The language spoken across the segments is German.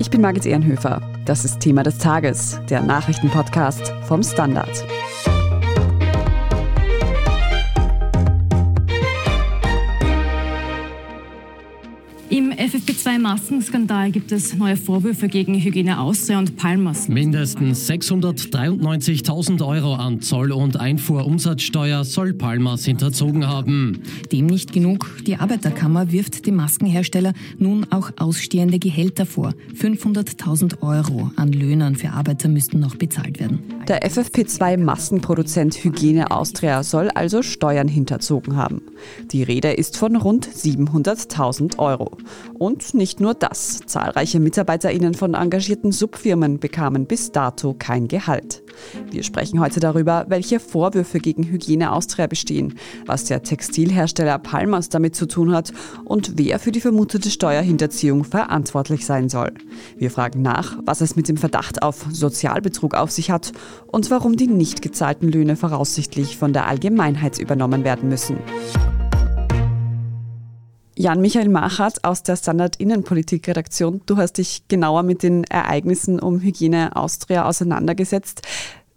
Ich bin Margit Ehrenhöfer. Das ist Thema des Tages, der Nachrichtenpodcast vom Standard. FFP2-Maskenskandal gibt es neue Vorwürfe gegen Hygiene Austria und Palmas. Mindestens 693.000 Euro an Zoll- und Einfuhrumsatzsteuer soll Palmas hinterzogen haben. Dem nicht genug. Die Arbeiterkammer wirft dem Maskenhersteller nun auch ausstehende Gehälter vor. 500.000 Euro an Löhnern für Arbeiter müssten noch bezahlt werden. Der FFP2-Maskenproduzent Hygiene Austria soll also Steuern hinterzogen haben. Die Rede ist von rund 700.000 Euro. Und nicht nur das. Zahlreiche MitarbeiterInnen von engagierten Subfirmen bekamen bis dato kein Gehalt. Wir sprechen heute darüber, welche Vorwürfe gegen Hygiene Austria bestehen, was der Textilhersteller Palmas damit zu tun hat und wer für die vermutete Steuerhinterziehung verantwortlich sein soll. Wir fragen nach, was es mit dem Verdacht auf Sozialbetrug auf sich hat und warum die nicht gezahlten Löhne voraussichtlich von der Allgemeinheit übernommen werden müssen. Jan-Michael Machert aus der Standard Innenpolitik-Redaktion. Du hast dich genauer mit den Ereignissen um Hygiene Austria auseinandergesetzt.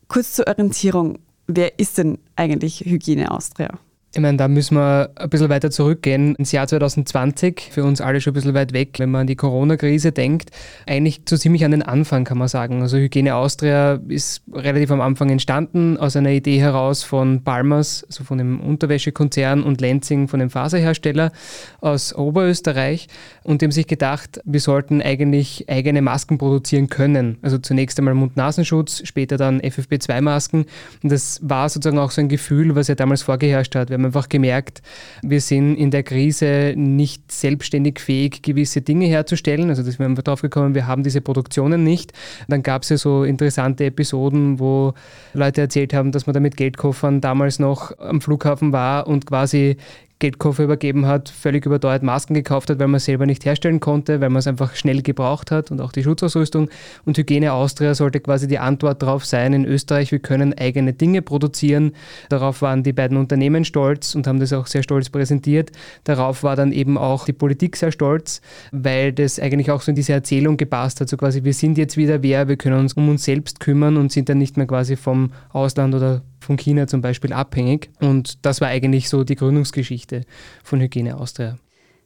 Kurz zur Orientierung. Wer ist denn eigentlich Hygiene Austria? Ich meine, da müssen wir ein bisschen weiter zurückgehen ins Jahr 2020, für uns alle schon ein bisschen weit weg, wenn man an die Corona-Krise denkt. Eigentlich so ziemlich an den Anfang, kann man sagen. Also Hygiene Austria ist relativ am Anfang entstanden, aus einer Idee heraus von Balmers, also von dem Unterwäschekonzern, und Lenzing, von dem Faserhersteller aus Oberösterreich. Und dem sich gedacht, wir sollten eigentlich eigene Masken produzieren können. Also zunächst einmal Mund-Nasenschutz, später dann FFP2-Masken. Und das war sozusagen auch so ein Gefühl, was ja damals vorgeherrscht hat. Wir haben einfach gemerkt, wir sind in der Krise nicht selbstständig fähig, gewisse Dinge herzustellen. Also das wir einfach drauf gekommen, wir haben diese Produktionen nicht. Dann gab es ja so interessante Episoden, wo Leute erzählt haben, dass man da mit Geldkoffern damals noch am Flughafen war und quasi Geldkoffer übergeben hat, völlig überteuert Masken gekauft hat, weil man es selber nicht herstellen konnte, weil man es einfach schnell gebraucht hat und auch die Schutzausrüstung. Und Hygiene Austria sollte quasi die Antwort darauf sein, in Österreich, wir können eigene Dinge produzieren. Darauf waren die beiden Unternehmen stolz und haben das auch sehr stolz präsentiert. Darauf war dann eben auch die Politik sehr stolz, weil das eigentlich auch so in diese Erzählung gepasst hat. So quasi, wir sind jetzt wieder wer, wir können uns um uns selbst kümmern und sind dann nicht mehr quasi vom Ausland oder von China zum Beispiel abhängig. Und das war eigentlich so die Gründungsgeschichte von Hygiene Austria.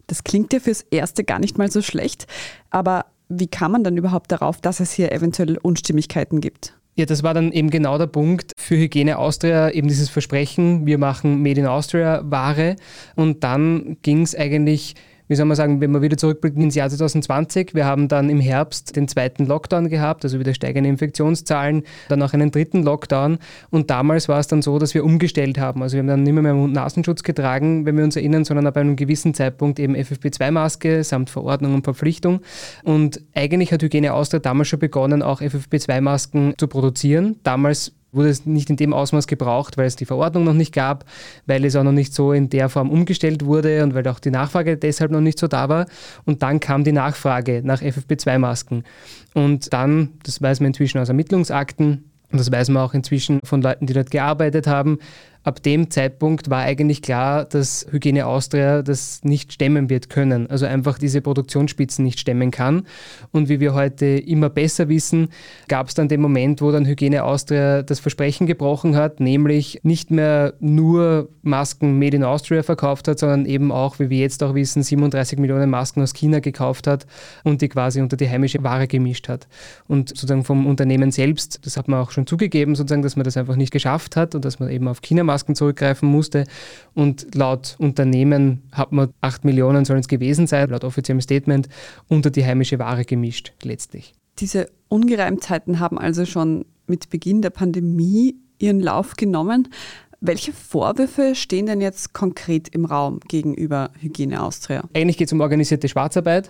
Das klingt ja fürs Erste gar nicht mal so schlecht, aber wie kam man dann überhaupt darauf, dass es hier eventuell Unstimmigkeiten gibt? Ja, das war dann eben genau der Punkt für Hygiene Austria, eben dieses Versprechen, wir machen Made in Austria Ware. Und dann ging es eigentlich wie soll man sagen, wenn wir wieder zurückblicken ins Jahr 2020, wir haben dann im Herbst den zweiten Lockdown gehabt, also wieder steigende Infektionszahlen, dann auch einen dritten Lockdown und damals war es dann so, dass wir umgestellt haben. Also wir haben dann nicht mehr, mehr Mund-Nasenschutz getragen, wenn wir uns erinnern, sondern ab einem gewissen Zeitpunkt eben FFP2-Maske samt Verordnung und Verpflichtung und eigentlich hat Hygiene Austria damals schon begonnen, auch FFP2-Masken zu produzieren. Damals wurde es nicht in dem Ausmaß gebraucht, weil es die Verordnung noch nicht gab, weil es auch noch nicht so in der Form umgestellt wurde und weil auch die Nachfrage deshalb noch nicht so da war. Und dann kam die Nachfrage nach FFP2-Masken. Und dann, das weiß man inzwischen aus Ermittlungsakten, und das weiß man auch inzwischen von Leuten, die dort gearbeitet haben, ab dem Zeitpunkt war eigentlich klar, dass Hygiene Austria das nicht stemmen wird können, also einfach diese Produktionsspitzen nicht stemmen kann. Und wie wir heute immer besser wissen, gab es dann den Moment, wo dann Hygiene Austria das Versprechen gebrochen hat, nämlich nicht mehr nur Masken made in Austria verkauft hat, sondern eben auch, wie wir jetzt auch wissen, 37 Millionen Masken aus China gekauft hat und die quasi unter die heimische Ware gemischt hat. Und sozusagen vom Unternehmen selbst, das hat man auch schon zugegeben, sozusagen, dass man das einfach nicht geschafft hat und dass man eben auf China Masken zurückgreifen musste. Und laut Unternehmen hat man 8 Millionen sollen es gewesen sein, laut offiziellem Statement, unter die heimische Ware gemischt letztlich. Diese Ungereimtheiten haben also schon mit Beginn der Pandemie ihren Lauf genommen. Welche Vorwürfe stehen denn jetzt konkret im Raum gegenüber Hygiene Austria? Eigentlich geht es um organisierte Schwarzarbeit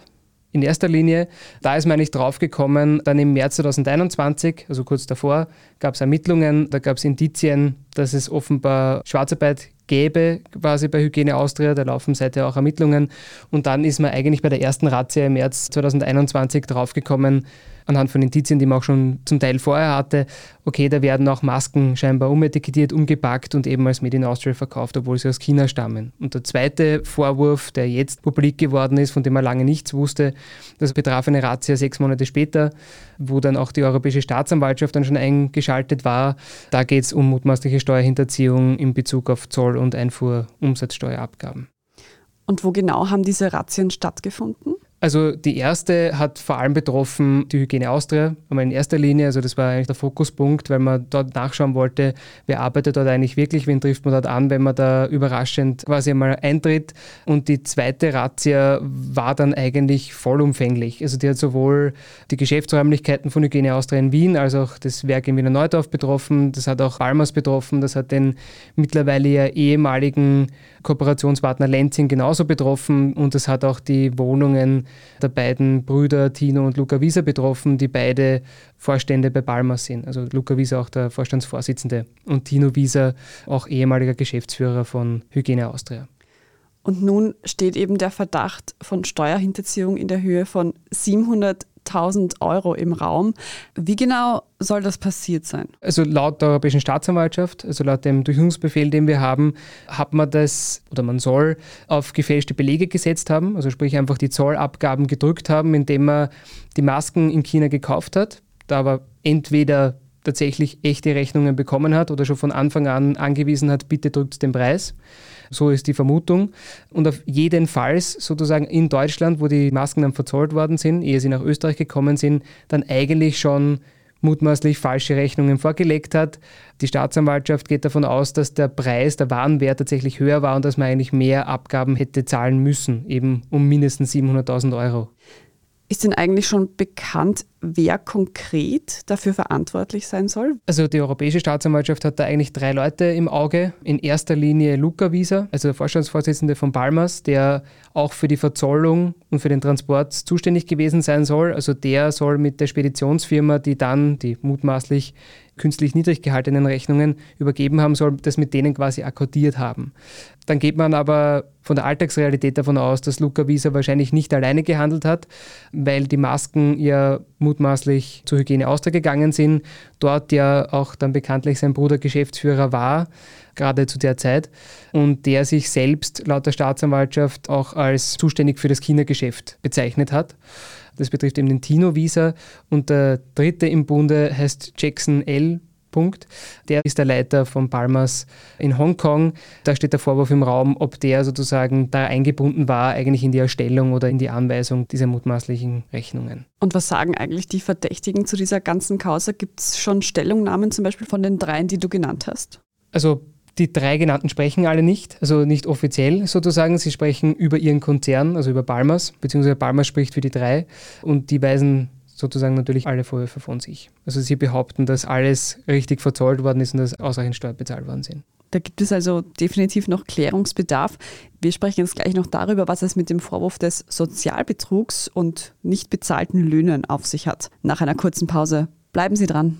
in erster Linie. Da ist man nicht draufgekommen, dann im März 2021, also kurz davor, gab es Ermittlungen, da gab es Indizien, dass es offenbar Schwarzarbeit gäbe, quasi bei Hygiene Austria, da laufen seither auch Ermittlungen. Und dann ist man eigentlich bei der ersten Razzia im März 2021 draufgekommen, anhand von Indizien, die man auch schon zum Teil vorher hatte, okay, da werden auch Masken scheinbar umetikettiert, umgepackt und eben als Made in Austria verkauft, obwohl sie aus China stammen. Und der zweite Vorwurf, der jetzt publik geworden ist, von dem man lange nichts wusste, das betraf eine Razzia sechs Monate später, wo dann auch die Europäische Staatsanwaltschaft dann schon eingeschaltet war. Da geht es um mutmaßliche Steuerhinterziehung in Bezug auf Zoll- und Einfuhrumsatzsteuerabgaben. Und wo genau haben diese Razzien stattgefunden? Also die erste hat vor allem betroffen die Hygiene Austria, einmal in erster Linie. Also das war eigentlich der Fokuspunkt, weil man dort nachschauen wollte, wer arbeitet dort eigentlich wirklich, wen trifft man dort an, wenn man da überraschend quasi einmal eintritt. Und die zweite Razzia war dann eigentlich vollumfänglich. Also die hat sowohl die Geschäftsräumlichkeiten von Hygiene Austria in Wien als auch das Werk in Wiener Neudorf betroffen. Das hat auch Palmas betroffen. Das hat den mittlerweile ja ehemaligen Kooperationspartner Lenzing genauso betroffen. Und das hat auch die Wohnungen der beiden Brüder Tino und Luca Wieser betroffen, die beide Vorstände bei Palmas sind. Also Luca Wieser auch der Vorstandsvorsitzende und Tino Wieser auch ehemaliger Geschäftsführer von Hygiene Austria. Und nun steht eben der Verdacht von Steuerhinterziehung in der Höhe von 700 1000 Euro im Raum. Wie genau soll das passiert sein? Also laut der Europäischen Staatsanwaltschaft, also laut dem Durchsuchungsbefehl, den wir haben, hat man das oder man soll auf gefälschte Belege gesetzt haben, also sprich einfach die Zollabgaben gedrückt haben, indem man die Masken in China gekauft hat, da aber entweder tatsächlich echte Rechnungen bekommen hat oder schon von Anfang an angewiesen hat, bitte drückt den Preis. So ist die Vermutung. Und auf jeden Fall sozusagen in Deutschland, wo die Masken dann verzollt worden sind, ehe sie nach Österreich gekommen sind, dann eigentlich schon mutmaßlich falsche Rechnungen vorgelegt hat. Die Staatsanwaltschaft geht davon aus, dass der Preis, der Warenwert tatsächlich höher war und dass man eigentlich mehr Abgaben hätte zahlen müssen, eben um mindestens 700.000 Euro. Ist denn eigentlich schon bekannt, wer konkret dafür verantwortlich sein soll? Also die Europäische Staatsanwaltschaft hat da eigentlich drei Leute im Auge. In erster Linie Luca Wieser, also der Vorstandsvorsitzende von Palmas, der auch für die Verzollung und für den Transport zuständig gewesen sein soll. Also der soll mit der Speditionsfirma, die dann die mutmaßlich künstlich niedrig gehaltenen Rechnungen übergeben haben soll, das mit denen quasi akkordiert haben. Dann geht man aber von der Alltagsrealität davon aus, dass Luca Wieser wahrscheinlich nicht alleine gehandelt hat, weil die Masken ja mutmaßlich zur Hygiene Austria gegangen sind, dort ja auch dann bekanntlich sein Bruder Geschäftsführer war, gerade zu der Zeit, und der sich selbst laut der Staatsanwaltschaft auch als zuständig für das China-Geschäft bezeichnet hat. Das betrifft eben den Tino Visa. Und der dritte im Bunde heißt Jackson L. Punkt. Der ist der Leiter von Palmas in Hongkong. Da steht der Vorwurf im Raum, ob der sozusagen da eingebunden war, eigentlich in die Erstellung oder in die Anweisung dieser mutmaßlichen Rechnungen. Und was sagen eigentlich die Verdächtigen zu dieser ganzen Causa? Gibt es schon Stellungnahmen zum Beispiel von den dreien, die du genannt hast? Also die drei genannten sprechen alle nicht, also nicht offiziell sozusagen. Sie sprechen über ihren Konzern, also über Balmers, beziehungsweise Balmers spricht für die drei und die weisen sozusagen natürlich alle Vorwürfe von sich. Also sie behaupten, dass alles richtig verzollt worden ist und dass ausreichend Steuern bezahlt worden sind. Da gibt es also definitiv noch Klärungsbedarf. Wir sprechen jetzt gleich noch darüber, was es mit dem Vorwurf des Sozialbetrugs und nicht bezahlten Löhnen auf sich hat. Nach einer kurzen Pause. Bleiben Sie dran.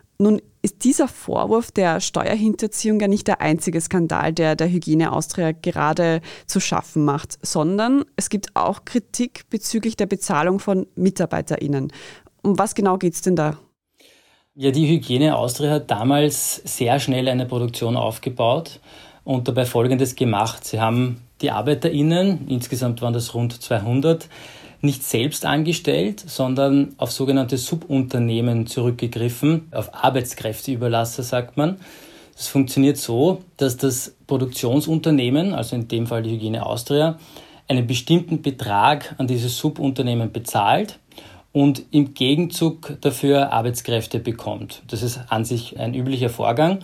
Nun ist dieser Vorwurf der Steuerhinterziehung ja nicht der einzige Skandal, der der Hygiene Austria gerade zu schaffen macht, sondern es gibt auch Kritik bezüglich der Bezahlung von MitarbeiterInnen. Um was genau geht es denn da? Ja, die Hygiene Austria hat damals sehr schnell eine Produktion aufgebaut und dabei Folgendes gemacht. Sie haben die ArbeiterInnen, insgesamt waren das rund 200, nicht selbst angestellt, sondern auf sogenannte Subunternehmen zurückgegriffen, auf Arbeitskräfteüberlasser sagt man. Das funktioniert so, dass das Produktionsunternehmen, also in dem Fall die Hygiene Austria, einen bestimmten Betrag an dieses Subunternehmen bezahlt und im Gegenzug dafür Arbeitskräfte bekommt. Das ist an sich ein üblicher Vorgang.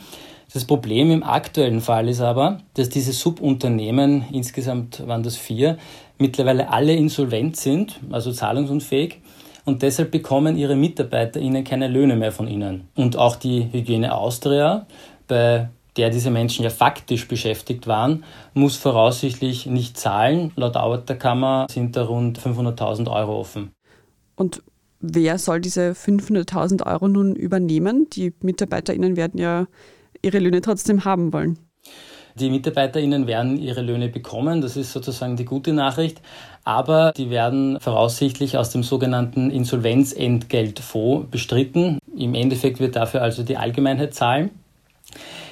Das Problem im aktuellen Fall ist aber, dass diese Subunternehmen, insgesamt waren das vier, mittlerweile alle insolvent sind, also zahlungsunfähig. Und deshalb bekommen ihre MitarbeiterInnen keine Löhne mehr von ihnen. Und auch die Hygiene Austria, bei der diese Menschen ja faktisch beschäftigt waren, muss voraussichtlich nicht zahlen. Laut Arbeiterkammer sind da rund 500.000 Euro offen. Und wer soll diese 500.000 Euro nun übernehmen? Die MitarbeiterInnen werden ja ihre Löhne trotzdem haben wollen. Die MitarbeiterInnen werden ihre Löhne bekommen, das ist sozusagen die gute Nachricht, aber die werden voraussichtlich aus dem sogenannten Insolvenzentgeltfonds bestritten. Im Endeffekt wird dafür also die Allgemeinheit zahlen.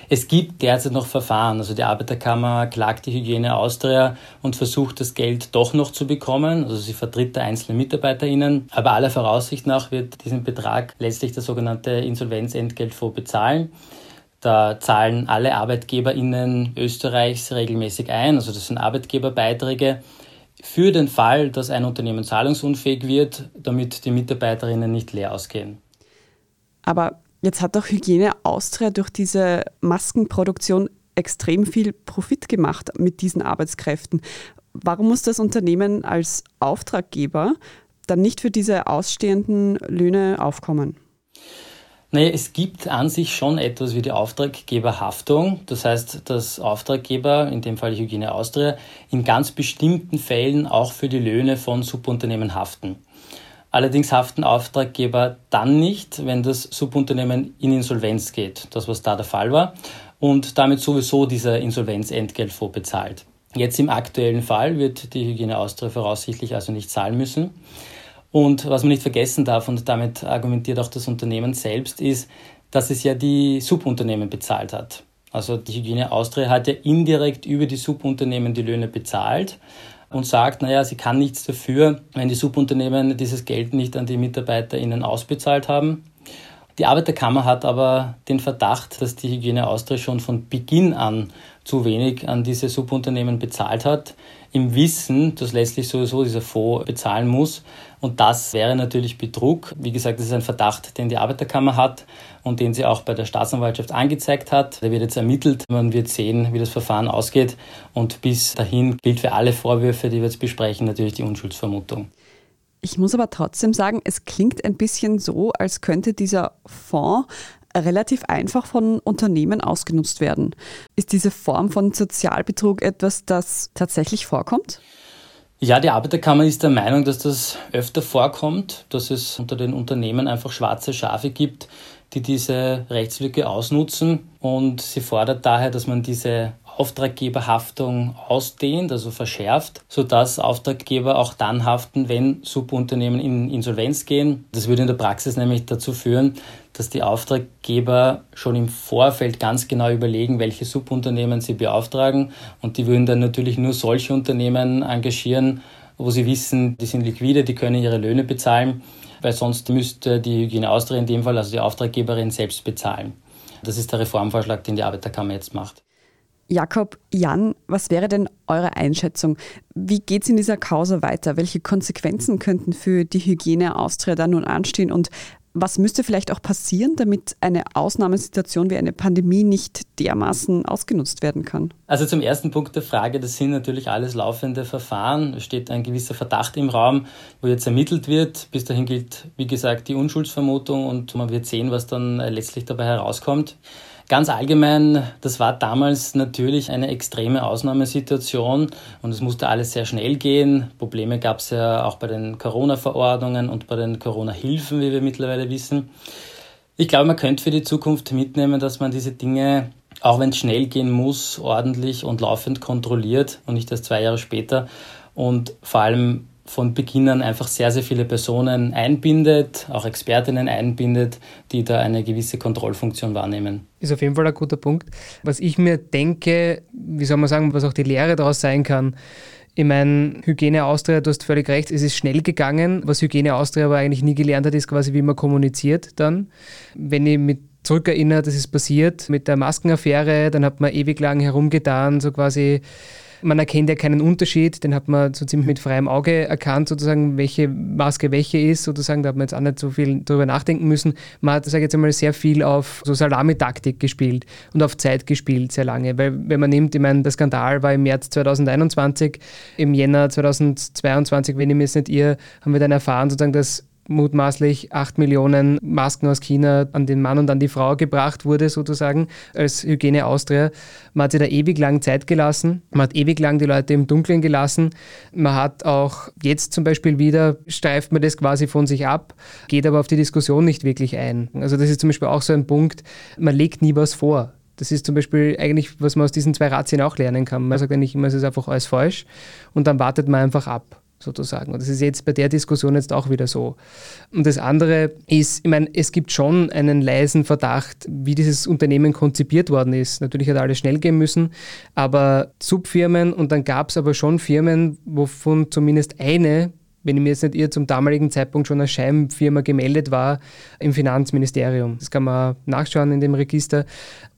Es gibt derzeit noch Verfahren. Also die Arbeiterkammer klagt die Hygiene Austria und versucht das Geld doch noch zu bekommen. Also sie vertritt da einzelne MitarbeiterInnen. Aber aller Voraussicht nach wird diesen Betrag letztlich der sogenannte Insolvenzentgeltfonds bezahlen. Da zahlen alle ArbeitgeberInnen Österreichs regelmäßig ein. Also das sind Arbeitgeberbeiträge für den Fall, dass ein Unternehmen zahlungsunfähig wird, damit die MitarbeiterInnen nicht leer ausgehen. Aber Jetzt hat doch Hygiene Austria durch diese Maskenproduktion extrem viel Profit gemacht mit diesen Arbeitskräften. Warum muss das Unternehmen als Auftraggeber dann nicht für diese ausstehenden Löhne aufkommen? Naja, es gibt an sich schon etwas wie die Auftraggeberhaftung. Das heißt, dass Auftraggeber, in dem Fall Hygiene Austria, in ganz bestimmten Fällen auch für die Löhne von Subunternehmen haften. Allerdings haften Auftraggeber dann nicht, wenn das Subunternehmen in Insolvenz geht, das was da der Fall war, und damit sowieso dieser Insolvenzentgeltfonds bezahlt. Jetzt im aktuellen Fall wird die Hygiene Austria voraussichtlich also nicht zahlen müssen. Und was man nicht vergessen darf, und damit argumentiert auch das Unternehmen selbst, ist, dass es ja die Subunternehmen bezahlt hat. Also die Hygiene Austria hat ja indirekt über die Subunternehmen die Löhne bezahlt und sagt, naja, sie kann nichts dafür, wenn die Subunternehmen dieses Geld nicht an die MitarbeiterInnen ausbezahlt haben. Die Arbeiterkammer hat aber den Verdacht, dass die Hygiene Austria schon von Beginn an zu wenig an diese Subunternehmen bezahlt hat, im Wissen, dass letztlich sowieso dieser Fonds bezahlen muss. Und das wäre natürlich Betrug. Wie gesagt, das ist ein Verdacht, den die Arbeiterkammer hat und den sie auch bei der Staatsanwaltschaft angezeigt hat. Der wird jetzt ermittelt. Man wird sehen, wie das Verfahren ausgeht. Und bis dahin gilt für alle Vorwürfe, die wir jetzt besprechen, natürlich die Unschuldsvermutung. Ich muss aber trotzdem sagen, es klingt ein bisschen so, als könnte dieser Fonds relativ einfach von Unternehmen ausgenutzt werden. Ist diese Form von Sozialbetrug etwas, das tatsächlich vorkommt? Ja, die Arbeiterkammer ist der Meinung, dass das öfter vorkommt, dass es unter den Unternehmen einfach schwarze Schafe gibt, die diese Rechtslücke ausnutzen. Und sie fordert daher, dass man diese Auftraggeberhaftung ausdehnt, also verschärft, sodass Auftraggeber auch dann haften, wenn Subunternehmen in Insolvenz gehen. Das würde in der Praxis nämlich dazu führen, dass die Auftraggeber schon im Vorfeld ganz genau überlegen, welche Subunternehmen sie beauftragen und die würden dann natürlich nur solche Unternehmen engagieren, wo sie wissen, die sind liquide, die können ihre Löhne bezahlen, weil sonst müsste die Hygiene Austria in dem Fall, also die Auftraggeberin, selbst bezahlen. Das ist der Reformvorschlag, den die Arbeiterkammer jetzt macht. Jakob, Jan, was wäre denn eure Einschätzung? Wie geht es in dieser Causa weiter? Welche Konsequenzen könnten für die Hygiene Austria da nun anstehen? Und was müsste vielleicht auch passieren, damit eine Ausnahmesituation wie eine Pandemie nicht dermaßen ausgenutzt werden kann? Also zum ersten Punkt der Frage, das sind natürlich alles laufende Verfahren. Es steht ein gewisser Verdacht im Raum, wo jetzt ermittelt wird. Bis dahin gilt, wie gesagt, die Unschuldsvermutung und man wird sehen, was dann letztlich dabei herauskommt. Ganz allgemein, das war damals natürlich eine extreme Ausnahmesituation und es musste alles sehr schnell gehen. Probleme gab es ja auch bei den Corona-Verordnungen und bei den Corona-Hilfen, wie wir mittlerweile wissen. Ich glaube, man könnte für die Zukunft mitnehmen, dass man diese Dinge, auch wenn es schnell gehen muss, ordentlich und laufend kontrolliert und nicht erst zwei Jahre später und vor allem von Beginn an einfach sehr, sehr viele Personen einbindet, auch Expertinnen einbindet, die da eine gewisse Kontrollfunktion wahrnehmen. Ist auf jeden Fall ein guter Punkt. Was ich mir denke, wie soll man sagen, was auch die Lehre daraus sein kann, ich meine, Hygiene Austria, du hast völlig recht, es ist schnell gegangen. Was Hygiene Austria aber eigentlich nie gelernt hat, ist quasi, wie man kommuniziert dann. Wenn ich mit zurückerinnere, das ist passiert mit der Maskenaffäre, dann hat man ewig lang herumgetan, so quasi man erkennt ja keinen Unterschied, den hat man so ziemlich mit freiem Auge erkannt, sozusagen, welche Maske welche ist, sozusagen, da hat man jetzt auch nicht so viel darüber nachdenken müssen. Man hat, sage ich jetzt einmal, sehr viel auf so Salamitaktik gespielt und auf Zeit gespielt, sehr lange, weil wenn man nimmt, ich meine, der Skandal war im März 2021, im Jänner 2022, wenn ich mir jetzt nicht irre, haben wir dann erfahren, sozusagen, dass mutmaßlich 8 Millionen Masken aus China an den Mann und an die Frau gebracht wurde, sozusagen, als Hygiene Austria. Man hat sich da ewig lang Zeit gelassen, man hat ewig lang die Leute im Dunkeln gelassen. Man hat auch jetzt zum Beispiel wieder, streift man das quasi von sich ab, geht aber auf die Diskussion nicht wirklich ein. Also das ist zum Beispiel auch so ein Punkt, man legt nie was vor. Das ist zum Beispiel eigentlich, was man aus diesen zwei Ratien auch lernen kann. Man sagt eigentlich immer, es ist einfach alles falsch und dann wartet man einfach ab sozusagen. Und das ist jetzt bei der Diskussion jetzt auch wieder so. Und das andere ist, ich meine, es gibt schon einen leisen Verdacht, wie dieses Unternehmen konzipiert worden ist. Natürlich hat alles schnell gehen müssen, aber Subfirmen und dann gab es aber schon Firmen, wovon zumindest eine wenn ich mir jetzt nicht irre, zum damaligen Zeitpunkt schon eine Scheibenfirma gemeldet war im Finanzministerium. Das kann man nachschauen in dem Register.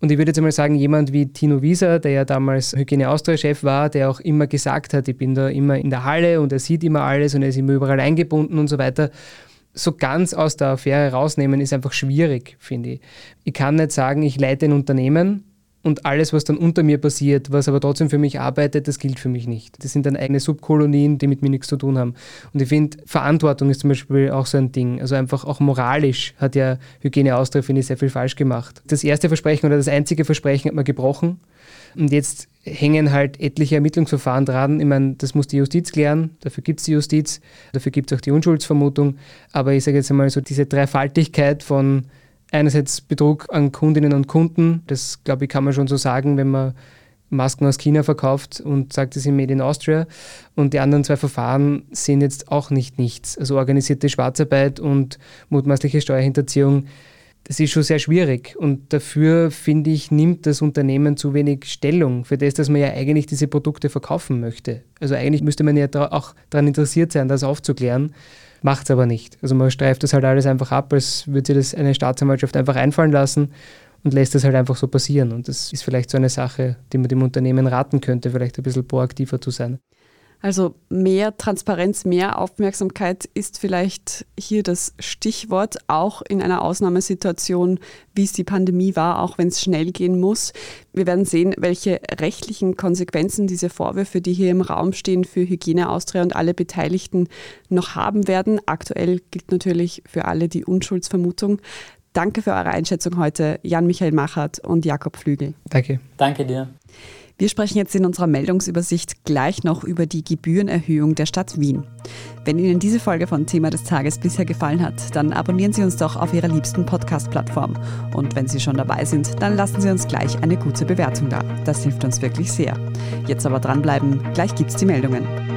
Und ich würde jetzt einmal sagen, jemand wie Tino Wieser, der ja damals Hygiene Austria-Chef war, der auch immer gesagt hat, ich bin da immer in der Halle und er sieht immer alles und er ist immer überall eingebunden und so weiter so ganz aus der Affäre rausnehmen, ist einfach schwierig, finde ich. Ich kann nicht sagen, ich leite ein Unternehmen und alles, was dann unter mir passiert, was aber trotzdem für mich arbeitet, das gilt für mich nicht. Das sind dann eigene Subkolonien, die mit mir nichts zu tun haben. Und ich finde, Verantwortung ist zum Beispiel auch so ein Ding. Also einfach auch moralisch hat ja Hygiene Austria, finde ich, sehr viel falsch gemacht. Das erste Versprechen oder das einzige Versprechen hat man gebrochen. Und jetzt hängen halt etliche Ermittlungsverfahren dran. Ich meine, das muss die Justiz klären, dafür gibt es die Justiz, dafür gibt es auch die Unschuldsvermutung. Aber ich sage jetzt einmal so, diese Dreifaltigkeit von einerseits Betrug an Kundinnen und Kunden, das glaube ich kann man schon so sagen, wenn man Masken aus China verkauft und sagt, es sind Made in Austria. Und die anderen zwei Verfahren sind jetzt auch nicht nichts. Also organisierte Schwarzarbeit und mutmaßliche Steuerhinterziehung, das ist schon sehr schwierig. Und dafür, finde ich, nimmt das Unternehmen zu wenig Stellung für das, dass man ja eigentlich diese Produkte verkaufen möchte. Also eigentlich müsste man ja auch daran interessiert sein, das aufzuklären macht es aber nicht. Also man streift das halt alles einfach ab, als würde sich das eine Staatsanwaltschaft einfach einfallen lassen und lässt das halt einfach so passieren. Und das ist vielleicht so eine Sache, die man dem Unternehmen raten könnte, vielleicht ein bisschen proaktiver zu sein. Also mehr Transparenz, mehr Aufmerksamkeit ist vielleicht hier das Stichwort, auch in einer Ausnahmesituation, wie es die Pandemie war, auch wenn es schnell gehen muss. Wir werden sehen, welche rechtlichen Konsequenzen diese Vorwürfe, die hier im Raum stehen, für Hygiene Austria und alle Beteiligten noch haben werden. Aktuell gilt natürlich für alle die Unschuldsvermutung. Danke für eure Einschätzung heute, Jan-Michael Machert und Jakob Flügel. Danke. Danke dir. Wir sprechen jetzt in unserer Meldungsübersicht gleich noch über die Gebührenerhöhung der Stadt Wien. Wenn Ihnen diese Folge von Thema des Tages bisher gefallen hat, dann abonnieren Sie uns doch auf Ihrer liebsten Podcast-Plattform. Und wenn Sie schon dabei sind, dann lassen Sie uns gleich eine gute Bewertung da. Das hilft uns wirklich sehr. Jetzt aber dranbleiben, gleich gibt's die Meldungen.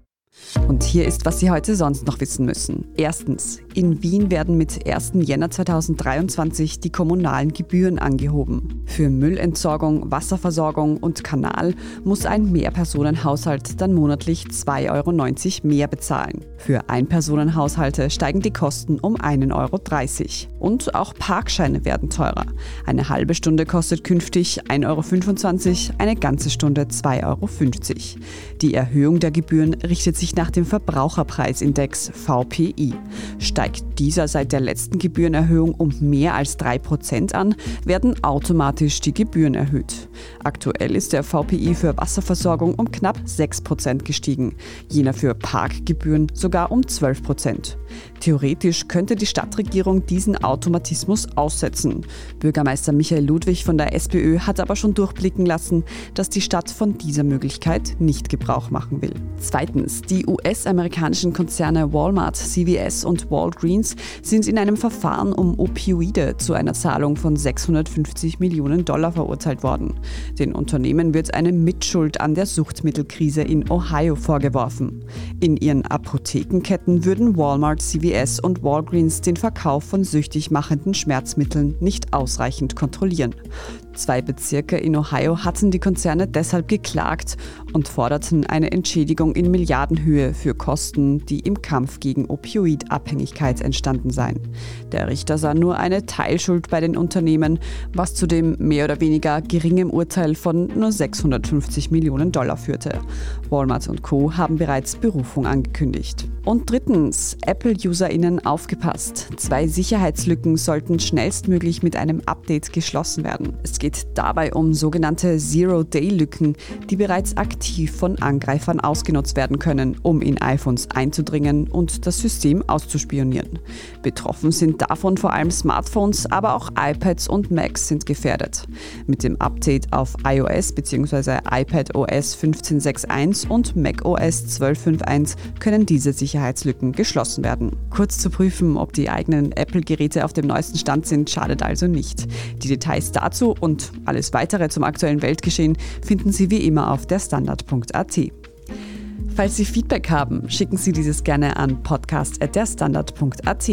Und hier ist, was Sie heute sonst noch wissen müssen. Erstens, in Wien werden mit 1. Jänner 2023 die kommunalen Gebühren angehoben. Für Müllentsorgung, Wasserversorgung und Kanal muss ein Mehrpersonenhaushalt dann monatlich 2,90 Euro mehr bezahlen. Für Einpersonenhaushalte steigen die Kosten um 1,30 Euro. Und auch Parkscheine werden teurer. Eine halbe Stunde kostet künftig 1,25 Euro, eine ganze Stunde 2,50 Euro. Die Erhöhung der Gebühren richtet sich nach dem Verbraucherpreisindex VPI. Steigt dieser seit der letzten Gebührenerhöhung um mehr als 3% an, werden automatisch die Gebühren erhöht. Aktuell ist der VPI für Wasserversorgung um knapp 6% gestiegen, jener für Parkgebühren sogar um 12%. Theoretisch könnte die Stadtregierung diesen Automatismus aussetzen. Bürgermeister Michael Ludwig von der SPÖ hat aber schon durchblicken lassen, dass die Stadt von dieser Möglichkeit nicht Gebrauch machen will. Zweitens, die US-amerikanischen Konzerne Walmart, CVS und Walgreens sind in einem Verfahren um Opioide zu einer Zahlung von 650 Millionen Dollar verurteilt worden. Den Unternehmen wird eine Mitschuld an der Suchtmittelkrise in Ohio vorgeworfen. In ihren Apothekenketten würden Walmart, CVS und Walgreens den Verkauf von süchtig machenden Schmerzmitteln nicht ausreichend kontrollieren. Zwei Bezirke in Ohio hatten die Konzerne deshalb geklagt und forderten eine Entschädigung in Milliardenhöhe für Kosten, die im Kampf gegen Opioidabhängigkeit entstanden seien. Der Richter sah nur eine Teilschuld bei den Unternehmen, was zu dem mehr oder weniger geringem Urteil von nur 650 Millionen Dollar führte. Walmart und Co. haben bereits Berufung angekündigt. Und drittens, Apple-UserInnen aufgepasst. Zwei Sicherheitslücken sollten schnellstmöglich mit einem Update geschlossen werden. Es geht dabei um sogenannte Zero-Day-Lücken, die bereits aktiv von Angreifern ausgenutzt werden können, um in iPhones einzudringen und das System auszuspionieren. Betroffen sind davon vor allem Smartphones, aber auch iPads und Macs sind gefährdet. Mit dem Update auf iOS bzw. iPadOS 15.6.1 und macOS 12.5.1 können diese Sicherheitslücken geschlossen werden. Kurz zu prüfen, ob die eigenen Apple-Geräte auf dem neuesten Stand sind, schadet also nicht. Die Details dazu und alles weitere zum aktuellen Weltgeschehen finden Sie wie immer auf derstandard.at. Falls Sie Feedback haben, schicken Sie dieses gerne an podcast.derstandard.at.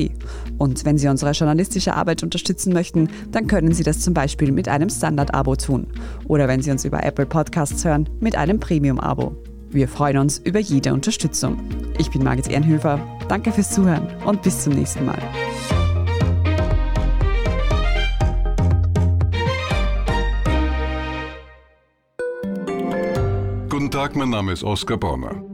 Und wenn Sie unsere journalistische Arbeit unterstützen möchten, dann können Sie das zum Beispiel mit einem Standard-Abo tun. Oder wenn Sie uns über Apple Podcasts hören, mit einem Premium-Abo. Wir freuen uns über jede Unterstützung. Ich bin Margit Ehrenhöfer. Danke fürs Zuhören und bis zum nächsten Mal. Guten Tag, mein Name ist Oskar Bonner.